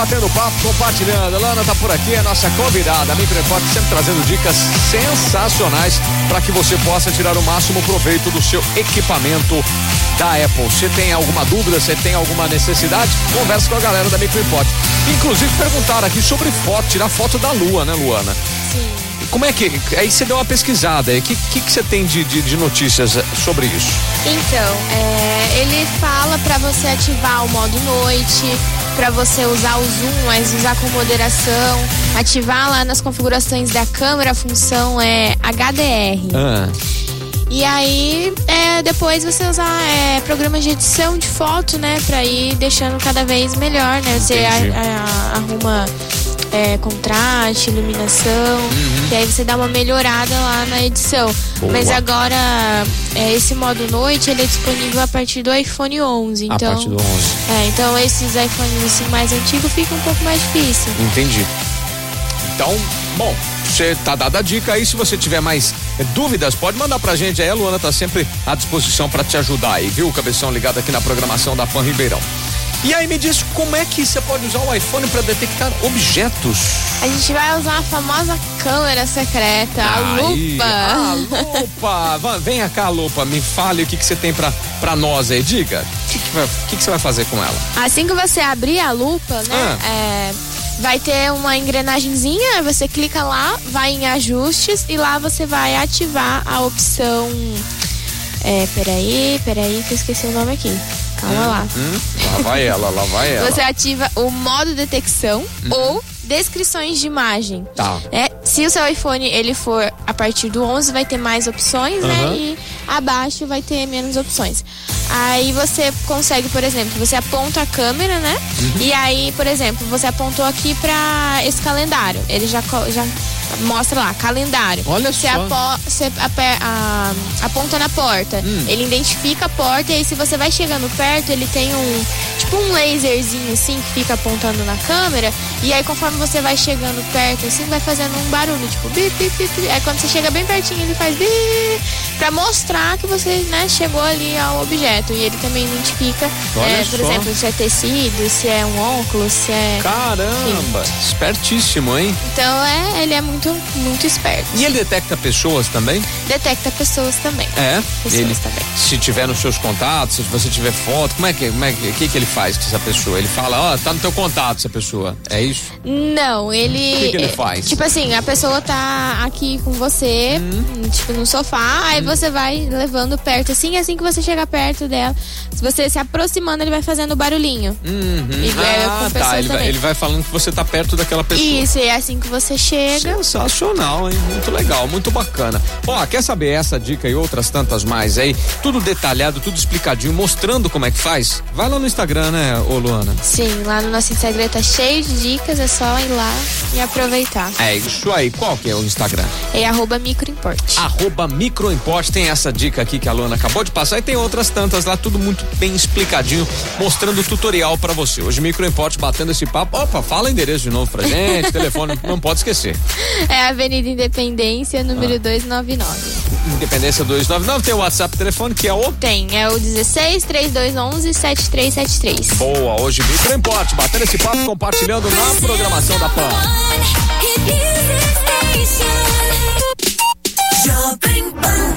batendo papo, compartilhando. A Lana tá por aqui, a nossa convidada, a Microimport, sempre trazendo dicas sensacionais para que você possa tirar o máximo proveito do seu equipamento da Apple. Você tem alguma dúvida, você tem alguma necessidade? Converse com a galera da Microimport. Inclusive perguntaram aqui sobre foto, tirar foto da lua, né, Luana? Sim. Como é que. Aí você deu uma pesquisada. O que, que, que você tem de, de, de notícias sobre isso? Então, é, ele fala para você ativar o modo noite, para você usar o zoom, mas usar com moderação, ativar lá nas configurações da câmera a função é HDR. Ah, E aí, é, depois você usar é, programas de edição de foto, né, pra ir deixando cada vez melhor, né? Você a- a- arruma é, contraste, iluminação, e aí você dá uma melhorada lá na edição. Uhum. Boa. Mas agora, é, esse modo noite, ele é disponível a partir do iPhone 11, a então... partir do 11. É, então esses iPhones assim mais antigos fica um pouco mais difícil. Entendi. Então, bom, você tá dada a dica aí. Se você tiver mais eh, dúvidas, pode mandar pra gente aí. A Luana tá sempre à disposição pra te ajudar aí, viu? Cabeção ligado aqui na programação da Pan Ribeirão. E aí me diz como é que você pode usar o iPhone pra detectar objetos? A gente vai usar a famosa câmera secreta, a Aí, lupa. A lupa! Venha cá, lupa, me fale o que, que você tem pra, pra nós aí. Diga, o que, que, vai- que, que você vai fazer com ela? Assim que você abrir a lupa, né? Ah. é, vai ter uma engrenagemzinha, você clica lá, vai em ajustes e lá você vai ativar a opção. É, peraí, peraí, que eu esqueci o nome aqui. Calma lá. Hum? Lá vai ela, lá vai ela. Você ativa o modo detecção ou descrições de imagem. Tá. É, se o seu iPhone ele for a partir do 11 vai ter mais opções, Aham. né? E abaixo vai ter menos opções. Aí você consegue, por exemplo, você aponta a câmera, né? Uhum. E aí, por exemplo, você apontou aqui para esse calendário. Ele já já mostra lá, calendário. Olha você só. você aponta na porta. Hum. Ele identifica a porta e aí se você vai chegando perto, ele tem um tipo um laserzinho assim que fica apontando na câmera. E aí conforme você vai chegando perto, assim, vai fazendo um barulho, tipo bip, bip, bip. Aí quando você chega bem pertinho, ele faz bip pra mostrar que você, né, chegou ali ao objeto. E ele também identifica, é, por exemplo, se é tecido, se é um óculos, se é. Caramba! Espertíssimo, hein? Então é, ele é muito, muito esperto. E ele detecta pessoas também? Detecta pessoas também. É. Pessoas ele, também. se tiver nos seus contatos, se você tiver foto, como é que, como é que, que, ele faz com essa pessoa? Ele fala, ó, tá no teu contato essa pessoa. É isso? Não, ele. O que que ele faz? Tipo assim, a pessoa tá aqui com você, Hum. tipo, no sofá, aí você vai levando perto assim, e assim que você chega perto dela, se você se aproximando, ele vai fazendo barulhinho. Uhum. E é com ah, tá. Ele vai, ele vai falando que você tá perto daquela pessoa. Isso, e é assim que você chega. Sensacional, hein? Muito legal, muito bacana. Ó, quer saber essa dica e outras tantas mais aí? Tudo detalhado, tudo explicadinho, mostrando como é que faz? Vai lá no Instagram, né, ô Luana? Sim, lá no nosso Instagram tá cheio de dicas, é só ir lá e aproveitar. É isso aí. Qual que é o Instagram? É arroba microimport. Arroba Microimport, tem essa dica aqui que a Luana acabou de passar e tem outras tantas lá, tudo muito bem explicadinho, mostrando o tutorial pra você. Hoje Microimport batendo esse papo. Opa, fala endereço de novo pra gente, telefone, não pode esquecer. É Avenida Independência, número Ah. 299. Independência 299, tem o WhatsApp telefone que é o Tem, é o 16 3211 7373. Boa, hoje Microimport, batendo esse papo, compartilhando na programação da PAN. Jovem Pan.